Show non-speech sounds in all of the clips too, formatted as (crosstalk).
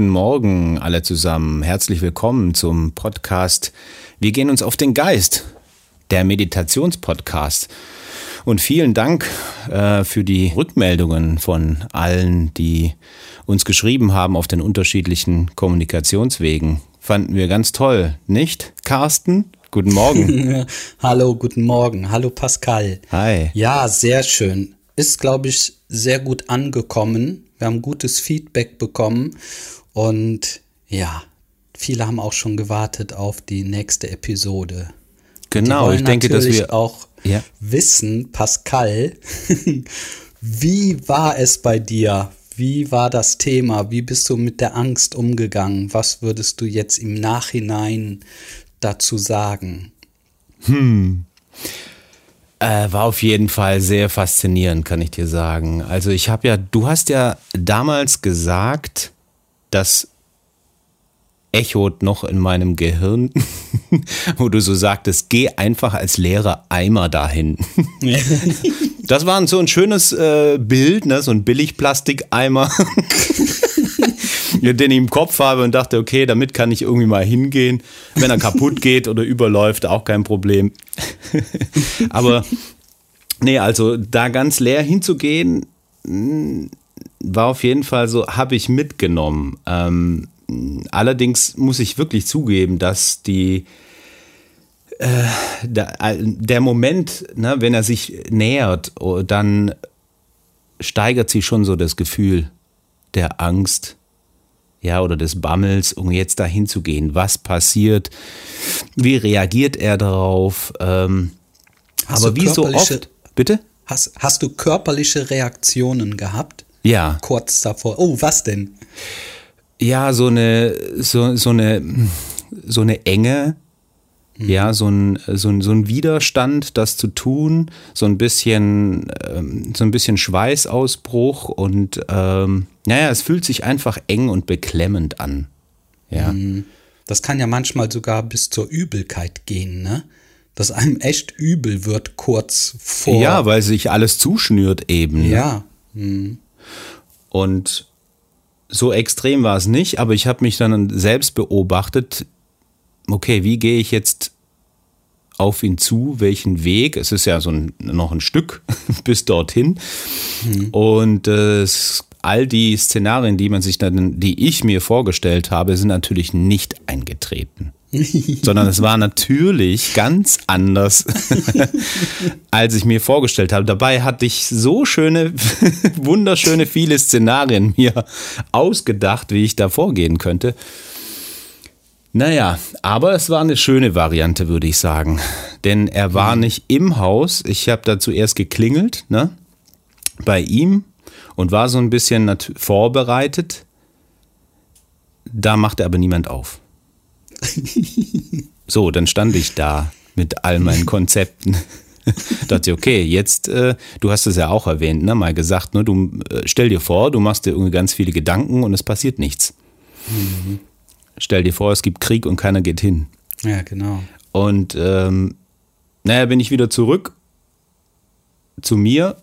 guten Morgen alle zusammen. Herzlich willkommen zum Podcast Wir gehen uns auf den Geist, der Meditationspodcast. Und vielen Dank äh, für die Rückmeldungen von allen, die uns geschrieben haben auf den unterschiedlichen Kommunikationswegen. Fanden wir ganz toll, nicht? Carsten, guten Morgen. (laughs) Hallo, guten Morgen. Hallo Pascal. Hi. Ja, sehr schön. Ist, glaube ich, sehr gut angekommen. Wir haben gutes Feedback bekommen und ja, viele haben auch schon gewartet auf die nächste Episode. Genau, ich denke, dass wir auch ja. wissen, Pascal, (laughs) wie war es bei dir? Wie war das Thema? Wie bist du mit der Angst umgegangen? Was würdest du jetzt im Nachhinein dazu sagen? Hm. Äh, war auf jeden Fall sehr faszinierend, kann ich dir sagen. Also ich habe ja, du hast ja damals gesagt, dass echot noch in meinem Gehirn, (laughs) wo du so sagtest, geh einfach als leerer Eimer dahin. (laughs) das war so ein schönes äh, Bild, ne? so ein Billigplastikeimer, (laughs) den ich im Kopf habe und dachte, okay, damit kann ich irgendwie mal hingehen. Wenn er kaputt (laughs) geht oder überläuft, auch kein Problem. (laughs) Aber nee, also da ganz leer hinzugehen, hm, war auf jeden Fall so, habe ich mitgenommen. Ähm, allerdings muss ich wirklich zugeben, dass die äh, der, der, Moment, ne, wenn er sich nähert, oh, dann steigert sich schon so das Gefühl der Angst, ja, oder des Bammels, um jetzt dahin zu gehen. Was passiert? Wie reagiert er darauf? Ähm, aber wie so oft, bitte? Hast, hast du körperliche Reaktionen gehabt? Ja. Kurz davor. Oh, was denn? Ja, so eine, so, so eine, so eine Enge, ja, so ein, so, ein, so ein Widerstand, das zu tun, so ein bisschen, ähm, so ein bisschen Schweißausbruch und ähm, naja, es fühlt sich einfach eng und beklemmend an. Ja. Mhm. Das kann ja manchmal sogar bis zur Übelkeit gehen, ne? Dass einem echt übel wird kurz vor. Ja, weil sich alles zuschnürt eben. Ne? Ja. Mhm. Und so extrem war es nicht, aber ich habe mich dann selbst beobachtet, okay, wie gehe ich jetzt auf ihn zu, welchen Weg? Es ist ja so ein, noch ein Stück (laughs) bis dorthin. Mhm. Und äh, all die Szenarien, die man sich dann, die ich mir vorgestellt habe, sind natürlich nicht eingetreten. (laughs) sondern es war natürlich ganz anders, (laughs) als ich mir vorgestellt habe. Dabei hatte ich so schöne, wunderschöne viele Szenarien mir ausgedacht, wie ich da vorgehen könnte. Naja, aber es war eine schöne Variante, würde ich sagen. Denn er war mhm. nicht im Haus. Ich habe da zuerst geklingelt, ne? Bei ihm und war so ein bisschen vorbereitet. Da machte aber niemand auf. (laughs) so, dann stand ich da mit all meinen Konzepten. (laughs) dachte, okay, jetzt, äh, du hast es ja auch erwähnt, ne, mal gesagt, ne, du äh, stell dir vor, du machst dir irgendwie ganz viele Gedanken und es passiert nichts. Mhm. Stell dir vor, es gibt Krieg und keiner geht hin. Ja, genau. Und ähm, naja, bin ich wieder zurück zu mir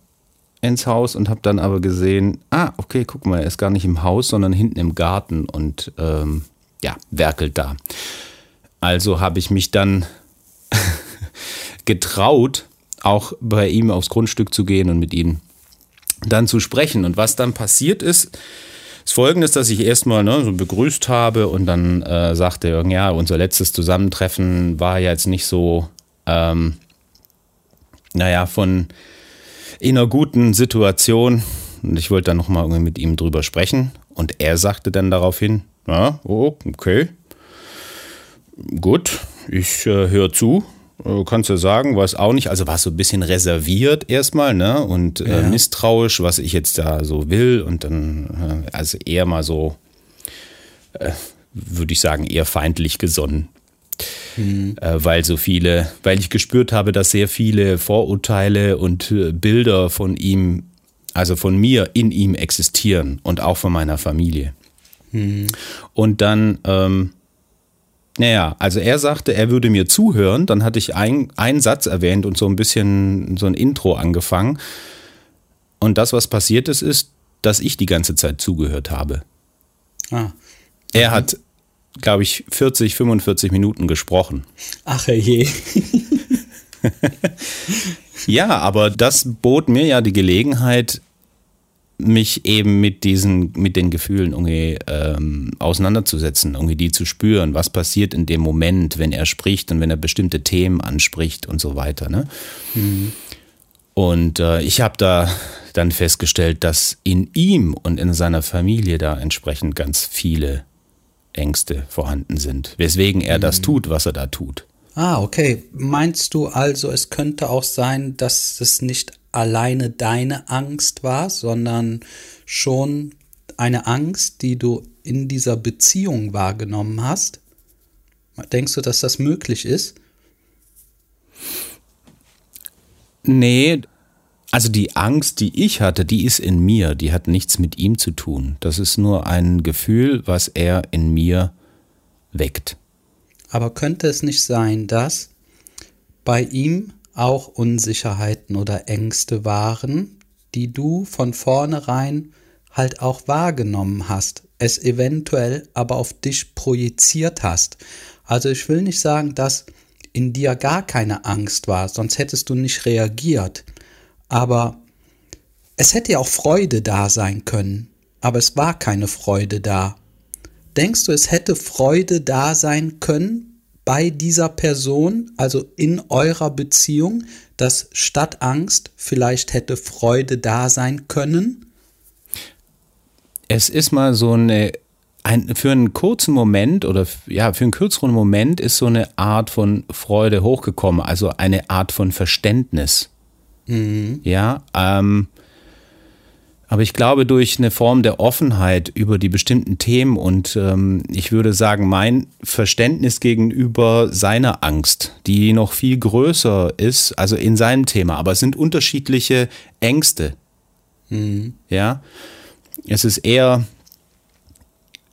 ins Haus und habe dann aber gesehen, ah, okay, guck mal, er ist gar nicht im Haus, sondern hinten im Garten und ähm, ja, werkelt da. Also habe ich mich dann (laughs) getraut, auch bei ihm aufs Grundstück zu gehen und mit ihm dann zu sprechen. Und was dann passiert ist, ist folgendes, dass ich erstmal ne, so begrüßt habe und dann äh, sagte ja, unser letztes Zusammentreffen war ja jetzt nicht so, ähm, naja, von in einer guten Situation. Und ich wollte dann nochmal mit ihm drüber sprechen. Und er sagte dann daraufhin, ja, oh, okay. Gut, ich äh, höre zu. Äh, kannst du sagen, weiß auch nicht. Also war so ein bisschen reserviert erstmal, ne? Und äh, ja. misstrauisch, was ich jetzt da so will. Und dann, äh, also eher mal so, äh, würde ich sagen, eher feindlich gesonnen. Mhm. Äh, weil so viele, weil ich gespürt habe, dass sehr viele Vorurteile und Bilder von ihm, also von mir in ihm existieren und auch von meiner Familie. Mhm. Und dann, ähm, naja, also er sagte, er würde mir zuhören. Dann hatte ich ein, einen Satz erwähnt und so ein bisschen so ein Intro angefangen. Und das, was passiert ist, ist, dass ich die ganze Zeit zugehört habe. Ah. Er hat, glaube ich, 40, 45 Minuten gesprochen. Ach je. (laughs) (laughs) ja, aber das bot mir ja die Gelegenheit, mich eben mit diesen, mit den Gefühlen irgendwie ähm, auseinanderzusetzen, irgendwie die zu spüren, was passiert in dem Moment, wenn er spricht und wenn er bestimmte Themen anspricht und so weiter. Ne? Mhm. Und äh, ich habe da dann festgestellt, dass in ihm und in seiner Familie da entsprechend ganz viele Ängste vorhanden sind, weswegen er mhm. das tut, was er da tut. Ah, okay. Meinst du also, es könnte auch sein, dass es nicht alleine deine Angst war, sondern schon eine Angst, die du in dieser Beziehung wahrgenommen hast? Denkst du, dass das möglich ist? Nee, also die Angst, die ich hatte, die ist in mir, die hat nichts mit ihm zu tun. Das ist nur ein Gefühl, was er in mir weckt. Aber könnte es nicht sein, dass bei ihm auch Unsicherheiten oder Ängste waren, die du von vornherein halt auch wahrgenommen hast, es eventuell aber auf dich projiziert hast. Also ich will nicht sagen, dass in dir gar keine Angst war, sonst hättest du nicht reagiert. Aber es hätte ja auch Freude da sein können, aber es war keine Freude da. Denkst du, es hätte Freude da sein können bei dieser Person, also in eurer Beziehung, dass statt Angst vielleicht hätte Freude da sein können? Es ist mal so eine ein, für einen kurzen Moment oder ja, für einen kürzeren Moment ist so eine Art von Freude hochgekommen, also eine Art von Verständnis. Mhm. Ja, ähm, aber ich glaube, durch eine Form der Offenheit über die bestimmten Themen und ähm, ich würde sagen, mein Verständnis gegenüber seiner Angst, die noch viel größer ist, also in seinem Thema, aber es sind unterschiedliche Ängste. Mhm. Ja, es ist eher,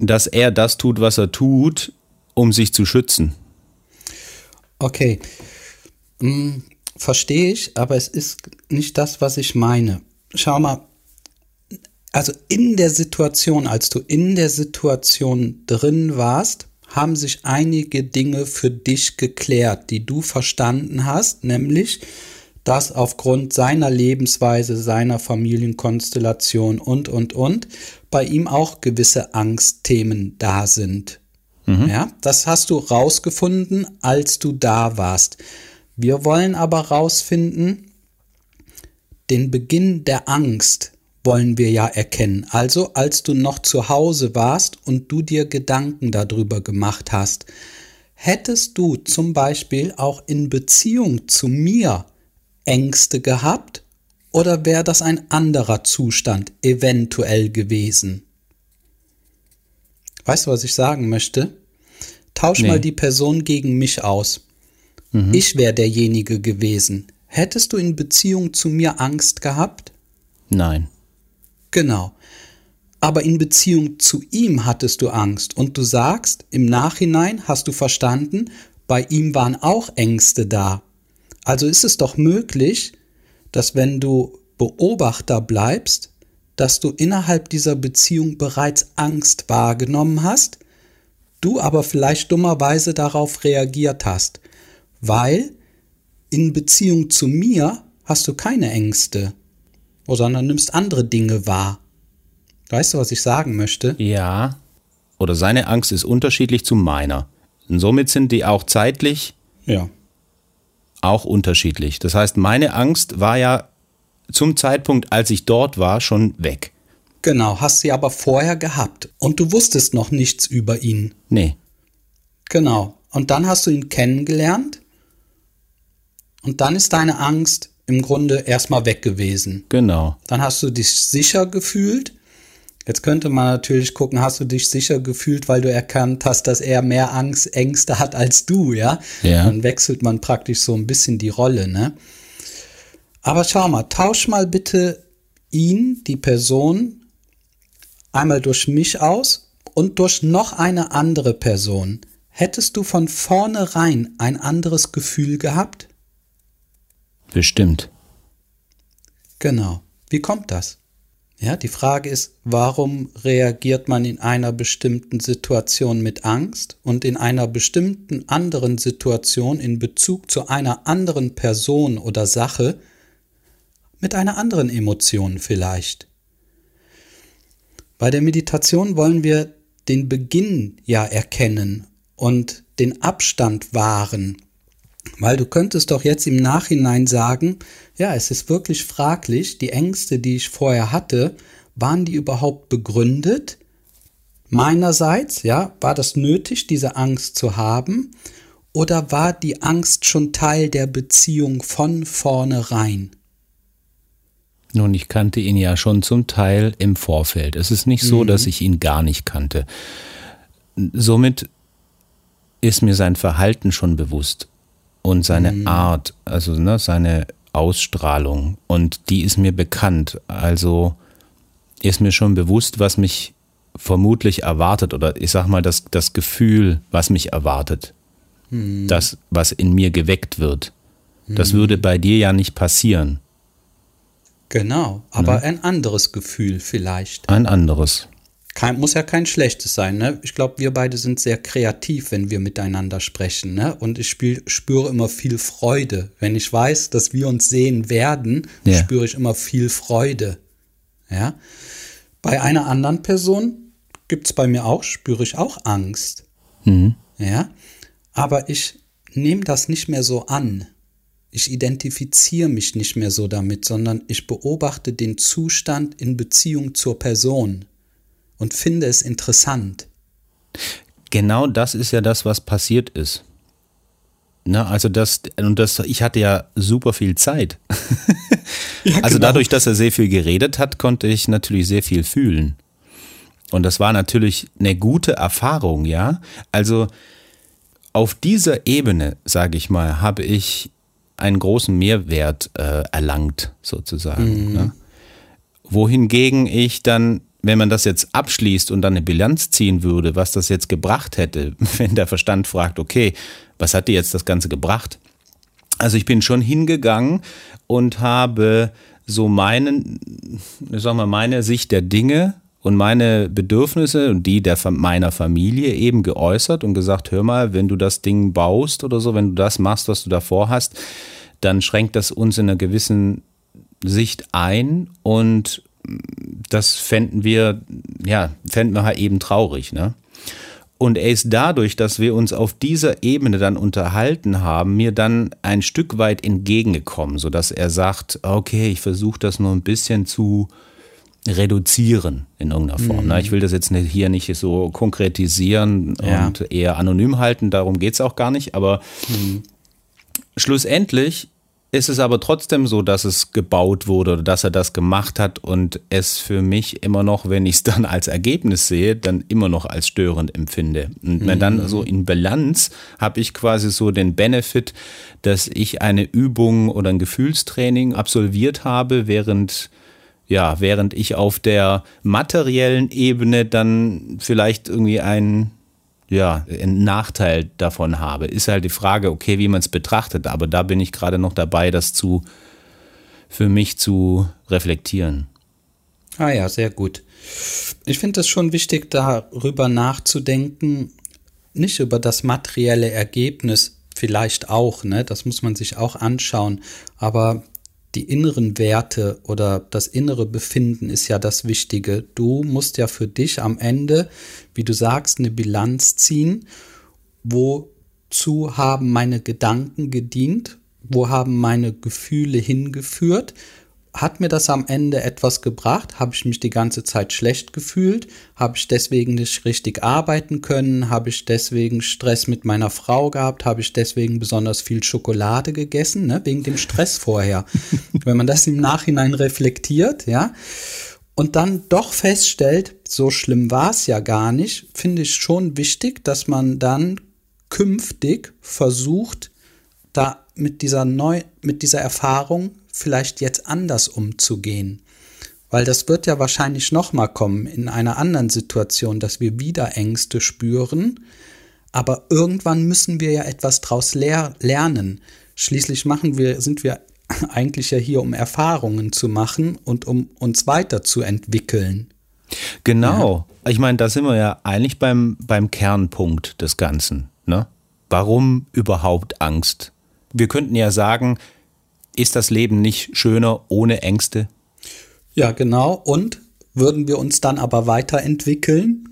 dass er das tut, was er tut, um sich zu schützen. Okay. Hm, verstehe ich, aber es ist nicht das, was ich meine. Schau mal, also in der Situation, als du in der Situation drin warst, haben sich einige Dinge für dich geklärt, die du verstanden hast, nämlich, dass aufgrund seiner Lebensweise, seiner Familienkonstellation und, und, und, bei ihm auch gewisse Angstthemen da sind. Mhm. Ja, das hast du rausgefunden, als du da warst. Wir wollen aber rausfinden, den Beginn der Angst wollen wir ja erkennen. Also als du noch zu Hause warst und du dir Gedanken darüber gemacht hast, hättest du zum Beispiel auch in Beziehung zu mir Ängste gehabt oder wäre das ein anderer Zustand eventuell gewesen? Weißt du, was ich sagen möchte? Tausch nee. mal die Person gegen mich aus. Mhm. Ich wäre derjenige gewesen. Hättest du in Beziehung zu mir Angst gehabt? Nein. Genau. Aber in Beziehung zu ihm hattest du Angst und du sagst, im Nachhinein hast du verstanden, bei ihm waren auch Ängste da. Also ist es doch möglich, dass wenn du Beobachter bleibst, dass du innerhalb dieser Beziehung bereits Angst wahrgenommen hast, du aber vielleicht dummerweise darauf reagiert hast weil in Beziehung zu mir hast du keine Ängste, sondern nimmst andere Dinge wahr. Weißt du, was ich sagen möchte? Ja. Oder seine Angst ist unterschiedlich zu meiner. Und somit sind die auch zeitlich ja. auch unterschiedlich. Das heißt, meine Angst war ja zum Zeitpunkt, als ich dort war, schon weg. Genau, hast sie aber vorher gehabt. Und du wusstest noch nichts über ihn. Nee. Genau. Und dann hast du ihn kennengelernt und dann ist deine Angst im Grunde erstmal weg gewesen. Genau. Dann hast du dich sicher gefühlt. Jetzt könnte man natürlich gucken, hast du dich sicher gefühlt, weil du erkannt hast, dass er mehr Angst, Ängste hat als du, ja? Ja. Dann wechselt man praktisch so ein bisschen die Rolle, ne? Aber schau mal, tausch mal bitte ihn, die Person, einmal durch mich aus und durch noch eine andere Person. Hättest du von vornherein ein anderes Gefühl gehabt? Bestimmt. Genau. Wie kommt das? Ja, die Frage ist, warum reagiert man in einer bestimmten Situation mit Angst und in einer bestimmten anderen Situation in Bezug zu einer anderen Person oder Sache mit einer anderen Emotion vielleicht? Bei der Meditation wollen wir den Beginn ja erkennen und den Abstand wahren. Weil du könntest doch jetzt im Nachhinein sagen, ja, es ist wirklich fraglich, die Ängste, die ich vorher hatte, waren die überhaupt begründet? Meinerseits, ja, war das nötig, diese Angst zu haben? Oder war die Angst schon Teil der Beziehung von vornherein? Nun, ich kannte ihn ja schon zum Teil im Vorfeld. Es ist nicht so, mhm. dass ich ihn gar nicht kannte. Somit ist mir sein Verhalten schon bewusst und seine mhm. Art, also ne, seine Ausstrahlung und die ist mir bekannt. Also ist mir schon bewusst, was mich vermutlich erwartet oder ich sag mal das, das Gefühl, was mich erwartet. Mhm. Das, was in mir geweckt wird. Das mhm. würde bei dir ja nicht passieren. Genau, aber ne? ein anderes Gefühl vielleicht. Ein anderes. Kein, muss ja kein schlechtes sein, ne? Ich glaube, wir beide sind sehr kreativ, wenn wir miteinander sprechen, ne? Und ich spiel, spüre immer viel Freude. Wenn ich weiß, dass wir uns sehen werden, ja. spüre ich immer viel Freude. Ja? Bei einer anderen Person gibt es bei mir auch, spüre ich auch Angst. Mhm. Ja? Aber ich nehme das nicht mehr so an. Ich identifiziere mich nicht mehr so damit, sondern ich beobachte den Zustand in Beziehung zur Person und finde es interessant. Genau das ist ja das, was passiert ist. Na, also das, und das, ich hatte ja super viel Zeit. (laughs) ja, also genau. dadurch, dass er sehr viel geredet hat, konnte ich natürlich sehr viel fühlen. Und das war natürlich eine gute Erfahrung, ja. Also auf dieser Ebene, sage ich mal, habe ich einen großen Mehrwert äh, erlangt, sozusagen. Mhm. Ne? Wohingegen ich dann wenn man das jetzt abschließt und dann eine Bilanz ziehen würde, was das jetzt gebracht hätte, (laughs) wenn der Verstand fragt, okay, was hat dir jetzt das Ganze gebracht? Also ich bin schon hingegangen und habe so meinen, sagen wir, meine Sicht der Dinge und meine Bedürfnisse und die der meiner Familie eben geäußert und gesagt, hör mal, wenn du das Ding baust oder so, wenn du das machst, was du davor hast, dann schränkt das uns in einer gewissen Sicht ein und das fänden wir, ja, fänden wir halt eben traurig, ne? Und er ist dadurch, dass wir uns auf dieser Ebene dann unterhalten haben, mir dann ein Stück weit entgegengekommen, sodass er sagt, okay, ich versuche das nur ein bisschen zu reduzieren in irgendeiner Form. Mhm. Ich will das jetzt hier nicht so konkretisieren ja. und eher anonym halten, darum geht es auch gar nicht, aber mhm. schlussendlich ist es aber trotzdem so, dass es gebaut wurde oder dass er das gemacht hat und es für mich immer noch, wenn ich es (laughs) dann als Ergebnis sehe, dann immer noch als störend empfinde. Und wenn dann so in Bilanz habe ich quasi so den Benefit, dass ich eine Übung oder ein Gefühlstraining absolviert habe, während ja, während ich auf der materiellen Ebene dann vielleicht irgendwie ein ja, einen Nachteil davon habe. Ist halt die Frage, okay, wie man es betrachtet. Aber da bin ich gerade noch dabei, das zu für mich zu reflektieren. Ah ja, sehr gut. Ich finde es schon wichtig, darüber nachzudenken, nicht über das materielle Ergebnis, vielleicht auch, ne? Das muss man sich auch anschauen. Aber die inneren Werte oder das innere Befinden ist ja das Wichtige. Du musst ja für dich am Ende, wie du sagst, eine Bilanz ziehen. Wozu haben meine Gedanken gedient? Wo haben meine Gefühle hingeführt? Hat mir das am Ende etwas gebracht? Habe ich mich die ganze Zeit schlecht gefühlt? Habe ich deswegen nicht richtig arbeiten können? Habe ich deswegen Stress mit meiner Frau gehabt? Habe ich deswegen besonders viel Schokolade gegessen? Ne? Wegen dem Stress vorher. (laughs) Wenn man das im Nachhinein reflektiert, ja, und dann doch feststellt, so schlimm war es ja gar nicht, finde ich schon wichtig, dass man dann künftig versucht, da mit dieser neu, mit dieser Erfahrung vielleicht jetzt anders umzugehen. Weil das wird ja wahrscheinlich nochmal kommen in einer anderen Situation, dass wir wieder Ängste spüren. Aber irgendwann müssen wir ja etwas daraus ler lernen. Schließlich machen wir, sind wir (laughs) eigentlich ja hier, um Erfahrungen zu machen und um uns weiterzuentwickeln. Genau. Ja. Ich meine, da sind wir ja eigentlich beim, beim Kernpunkt des Ganzen. Ne? Warum überhaupt Angst? Wir könnten ja sagen, ist das Leben nicht schöner ohne Ängste? Ja, genau. Und würden wir uns dann aber weiterentwickeln?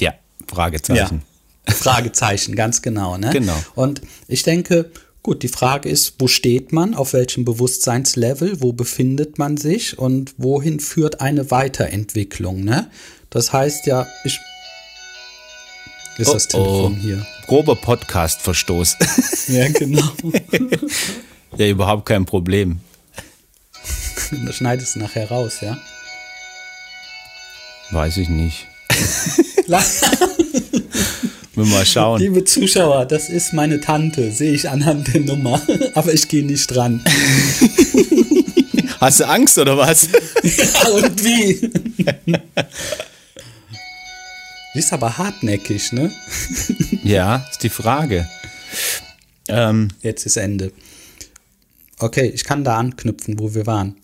Ja, Fragezeichen. Ja. Fragezeichen, ganz genau. Ne? Genau. Und ich denke, gut, die Frage ist, wo steht man, auf welchem Bewusstseinslevel, wo befindet man sich und wohin führt eine Weiterentwicklung? Ne? Das heißt ja, ich. Ist oh, das Telefon oh. hier? Grober Podcast-Verstoß. Ja, genau. (laughs) ja, überhaupt kein Problem. Das schneidest du nachher raus, ja? Weiß ich nicht. (laughs) Wir mal schauen. Liebe Zuschauer, das ist meine Tante, sehe ich anhand der Nummer. (laughs) Aber ich gehe nicht dran. Hast du Angst oder was? (laughs) ja, und wie? Die ist aber hartnäckig, ne? ja, ist die Frage. Ähm, Jetzt ist Ende. Okay, ich kann da anknüpfen, wo wir waren.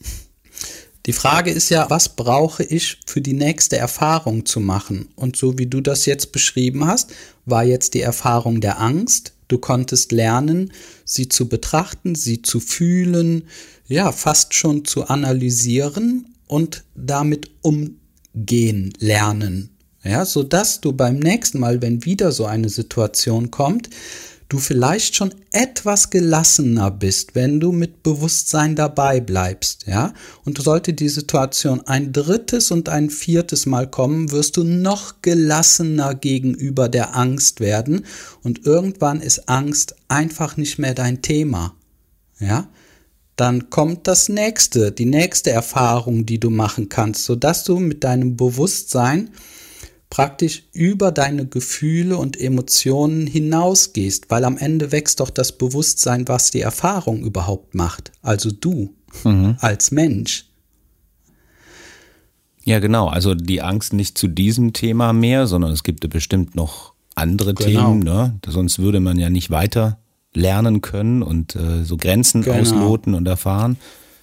Die Frage ist ja, was brauche ich für die nächste Erfahrung zu machen? Und so wie du das jetzt beschrieben hast, war jetzt die Erfahrung der Angst. Du konntest lernen, sie zu betrachten, sie zu fühlen, ja, fast schon zu analysieren und damit umgehen lernen. Ja, so dass du beim nächsten Mal, wenn wieder so eine Situation kommt, du vielleicht schon etwas gelassener bist, wenn du mit Bewusstsein dabei bleibst, ja? Und sollte die Situation ein drittes und ein viertes Mal kommen, wirst du noch gelassener gegenüber der Angst werden und irgendwann ist Angst einfach nicht mehr dein Thema, ja? Dann kommt das nächste, die nächste Erfahrung, die du machen kannst, sodass du mit deinem Bewusstsein praktisch über deine Gefühle und Emotionen hinausgehst, weil am Ende wächst doch das Bewusstsein, was die Erfahrung überhaupt macht. Also du mhm. als Mensch. Ja, genau. Also die Angst nicht zu diesem Thema mehr, sondern es gibt bestimmt noch andere genau. Themen. Ne? Sonst würde man ja nicht weiter lernen können und äh, so Grenzen genau. ausloten und erfahren.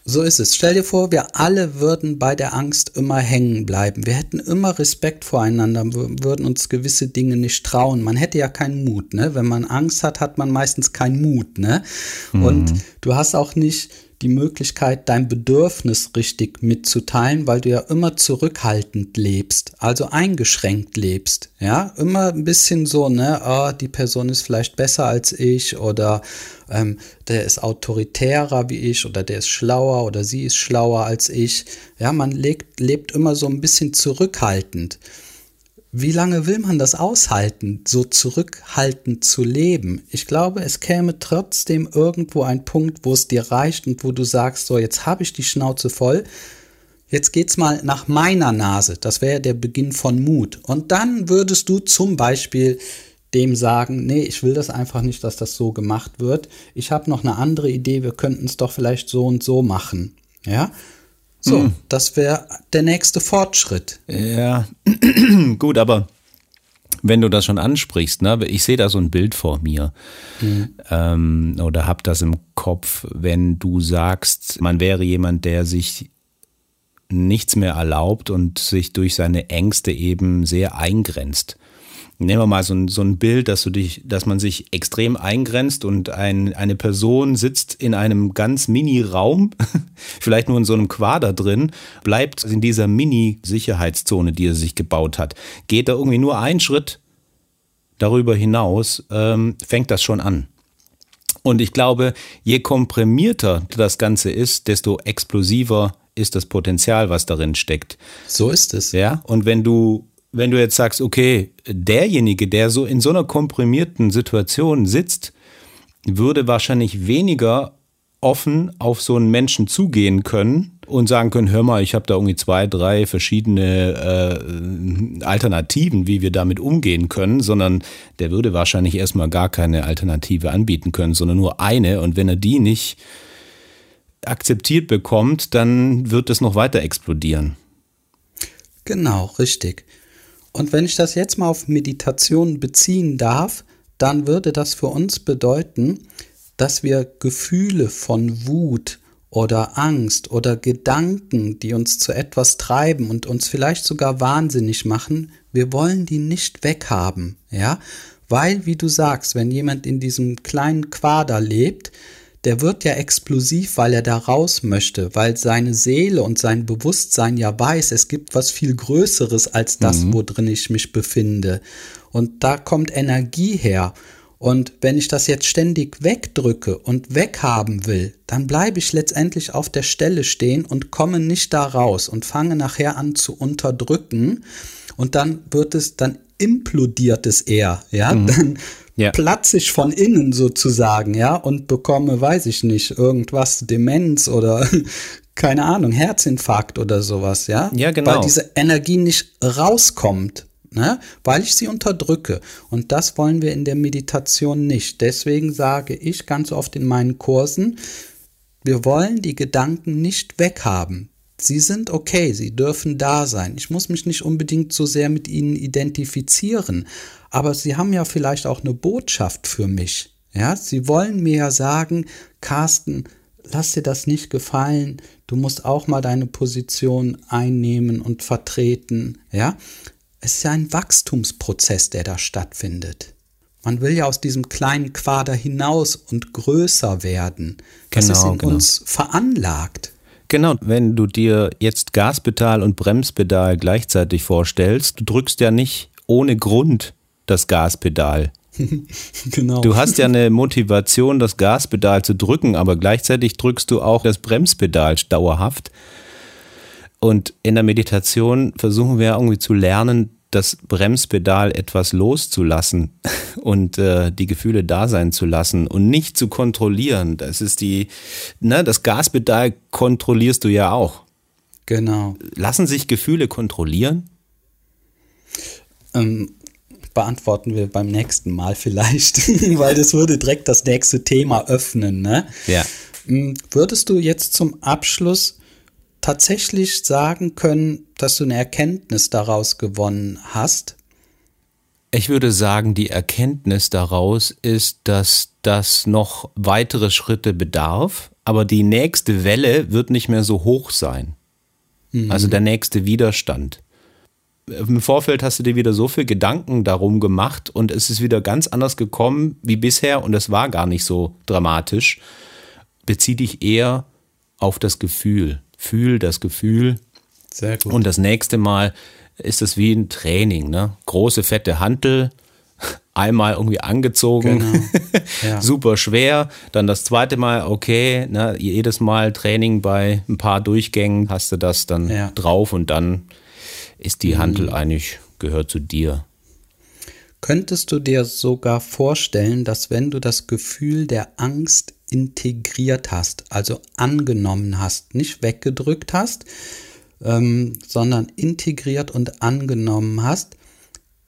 So ist es. Stell dir vor, wir alle würden bei der Angst immer hängen bleiben. Wir hätten immer Respekt voreinander, würden uns gewisse Dinge nicht trauen. Man hätte ja keinen Mut, ne? Wenn man Angst hat, hat man meistens keinen Mut, ne? Mhm. Und du hast auch nicht die Möglichkeit, dein Bedürfnis richtig mitzuteilen, weil du ja immer zurückhaltend lebst, also eingeschränkt lebst. Ja, immer ein bisschen so, ne, oh, die Person ist vielleicht besser als ich oder ähm, der ist autoritärer wie ich oder der ist schlauer oder sie ist schlauer als ich. Ja, man lebt, lebt immer so ein bisschen zurückhaltend. Wie lange will man das aushalten, so zurückhaltend zu leben? Ich glaube, es käme trotzdem irgendwo ein Punkt, wo es dir reicht und wo du sagst, so, jetzt habe ich die Schnauze voll. Jetzt geht's mal nach meiner Nase. Das wäre der Beginn von Mut. Und dann würdest du zum Beispiel dem sagen, nee, ich will das einfach nicht, dass das so gemacht wird. Ich habe noch eine andere Idee, wir könnten es doch vielleicht so und so machen. Ja? So, hm. das wäre der nächste Fortschritt. Ja, (clears throat) gut, aber wenn du das schon ansprichst, ne, ich sehe da so ein Bild vor mir mhm. ähm, oder hab das im Kopf, wenn du sagst, man wäre jemand, der sich nichts mehr erlaubt und sich durch seine Ängste eben sehr eingrenzt nehmen wir mal so ein, so ein Bild, dass du dich, dass man sich extrem eingrenzt und ein, eine Person sitzt in einem ganz Mini-Raum, (laughs) vielleicht nur in so einem Quader drin, bleibt in dieser Mini-Sicherheitszone, die er sich gebaut hat. Geht da irgendwie nur einen Schritt darüber hinaus, ähm, fängt das schon an. Und ich glaube, je komprimierter das Ganze ist, desto explosiver ist das Potenzial, was darin steckt. So ist es. Ja, und wenn du wenn du jetzt sagst, okay, derjenige, der so in so einer komprimierten Situation sitzt, würde wahrscheinlich weniger offen auf so einen Menschen zugehen können und sagen können, hör mal, ich habe da irgendwie zwei, drei verschiedene äh, Alternativen, wie wir damit umgehen können, sondern der würde wahrscheinlich erstmal gar keine Alternative anbieten können, sondern nur eine. Und wenn er die nicht akzeptiert bekommt, dann wird es noch weiter explodieren. Genau, richtig. Und wenn ich das jetzt mal auf Meditation beziehen darf, dann würde das für uns bedeuten, dass wir Gefühle von Wut oder Angst oder Gedanken, die uns zu etwas treiben und uns vielleicht sogar wahnsinnig machen, wir wollen die nicht weghaben, ja? Weil, wie du sagst, wenn jemand in diesem kleinen Quader lebt, der wird ja explosiv, weil er da raus möchte, weil seine Seele und sein Bewusstsein ja weiß, es gibt was viel Größeres als das, mhm. wo drin ich mich befinde. Und da kommt Energie her. Und wenn ich das jetzt ständig wegdrücke und weghaben will, dann bleibe ich letztendlich auf der Stelle stehen und komme nicht da raus und fange nachher an zu unterdrücken. Und dann wird es, dann implodiert es eher, ja, mhm. dann ja. platze ich von innen sozusagen, ja, und bekomme, weiß ich nicht, irgendwas, Demenz oder (laughs) keine Ahnung, Herzinfarkt oder sowas, ja. Ja, genau. Weil diese Energie nicht rauskommt, ne? weil ich sie unterdrücke. Und das wollen wir in der Meditation nicht. Deswegen sage ich ganz oft in meinen Kursen, wir wollen die Gedanken nicht weghaben. Sie sind okay, sie dürfen da sein. Ich muss mich nicht unbedingt so sehr mit ihnen identifizieren, aber sie haben ja vielleicht auch eine Botschaft für mich. Ja, sie wollen mir ja sagen, Carsten, lass dir das nicht gefallen. Du musst auch mal deine Position einnehmen und vertreten. Ja, es ist ja ein Wachstumsprozess, der da stattfindet. Man will ja aus diesem kleinen Quader hinaus und größer werden. Das genau, ist in genau. uns veranlagt. Genau, wenn du dir jetzt Gaspedal und Bremspedal gleichzeitig vorstellst, du drückst ja nicht ohne Grund das Gaspedal. (laughs) genau. Du hast ja eine Motivation, das Gaspedal zu drücken, aber gleichzeitig drückst du auch das Bremspedal dauerhaft. Und in der Meditation versuchen wir irgendwie zu lernen, das Bremspedal etwas loszulassen (laughs) und äh, die Gefühle da sein zu lassen und nicht zu kontrollieren. Das ist die, ne, das Gaspedal kontrollierst du ja auch. Genau. Lassen sich Gefühle kontrollieren? Ähm, beantworten wir beim nächsten Mal vielleicht, (laughs) weil das würde direkt das nächste Thema öffnen. Ne? Ja. Hm, würdest du jetzt zum Abschluss tatsächlich sagen können, dass du eine Erkenntnis daraus gewonnen hast? Ich würde sagen, die Erkenntnis daraus ist, dass das noch weitere Schritte bedarf, aber die nächste Welle wird nicht mehr so hoch sein. Mhm. Also der nächste Widerstand. Im Vorfeld hast du dir wieder so viel Gedanken darum gemacht und es ist wieder ganz anders gekommen wie bisher und es war gar nicht so dramatisch. Bezieh dich eher auf das Gefühl fühl das Gefühl. Sehr gut. Und das nächste Mal ist es wie ein Training, ne? Große fette Hantel, (laughs) einmal irgendwie angezogen, genau. (laughs) ja. super schwer. Dann das zweite Mal, okay, ne? jedes Mal Training bei ein paar Durchgängen hast du das dann ja. drauf und dann ist die Hantel mhm. eigentlich gehört zu dir. Könntest du dir sogar vorstellen, dass wenn du das Gefühl der Angst integriert hast, also angenommen hast, nicht weggedrückt hast, ähm, sondern integriert und angenommen hast,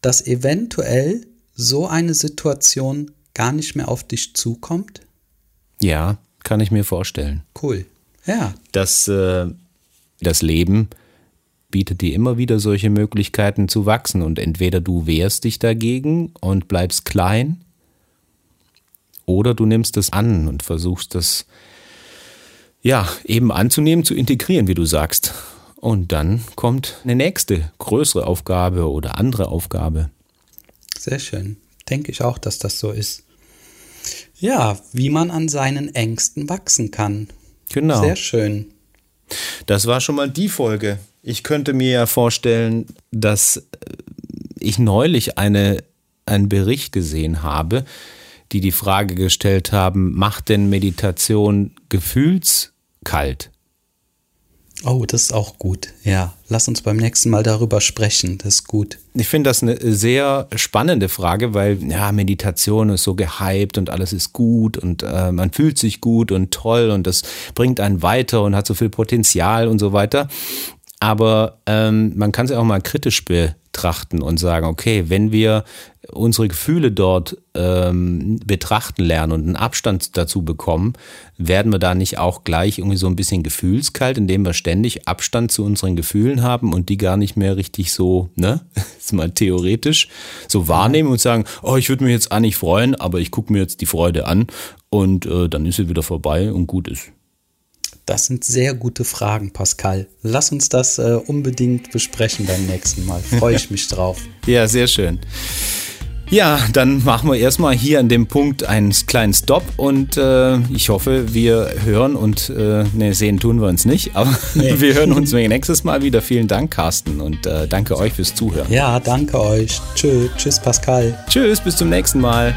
dass eventuell so eine Situation gar nicht mehr auf dich zukommt? Ja, kann ich mir vorstellen. Cool. Ja. Das, äh, das Leben bietet dir immer wieder solche Möglichkeiten zu wachsen und entweder du wehrst dich dagegen und bleibst klein oder du nimmst es an und versuchst das ja eben anzunehmen, zu integrieren, wie du sagst. Und dann kommt eine nächste größere Aufgabe oder andere Aufgabe. Sehr schön. Denke ich auch, dass das so ist. Ja, wie man an seinen Ängsten wachsen kann. Genau. Sehr schön. Das war schon mal die Folge. Ich könnte mir ja vorstellen, dass ich neulich eine, einen Bericht gesehen habe, die die Frage gestellt haben, macht denn Meditation gefühlskalt? Oh, das ist auch gut. Ja, lass uns beim nächsten Mal darüber sprechen. Das ist gut. Ich finde das eine sehr spannende Frage, weil ja, Meditation ist so gehypt und alles ist gut und äh, man fühlt sich gut und toll und das bringt einen weiter und hat so viel Potenzial und so weiter. Aber ähm, man kann es auch mal kritisch betrachten und sagen, okay, wenn wir unsere Gefühle dort ähm, betrachten lernen und einen Abstand dazu bekommen, werden wir da nicht auch gleich irgendwie so ein bisschen gefühlskalt, indem wir ständig Abstand zu unseren Gefühlen haben und die gar nicht mehr richtig so, ne, (laughs) ist mal theoretisch, so wahrnehmen und sagen, oh, ich würde mich jetzt eigentlich freuen, aber ich gucke mir jetzt die Freude an und äh, dann ist sie wieder vorbei und gut ist. Das sind sehr gute Fragen, Pascal. Lass uns das äh, unbedingt besprechen beim nächsten Mal. Freue ich mich drauf. (laughs) ja, sehr schön. Ja, dann machen wir erstmal hier an dem Punkt einen kleinen Stop und äh, ich hoffe, wir hören und äh, ne, sehen tun wir uns nicht, (laughs) aber nee. wir hören uns nächstes Mal wieder. Vielen Dank, Carsten, und äh, danke euch fürs Zuhören. Ja, danke euch. Tschö, tschüss, Pascal. Tschüss, bis zum nächsten Mal.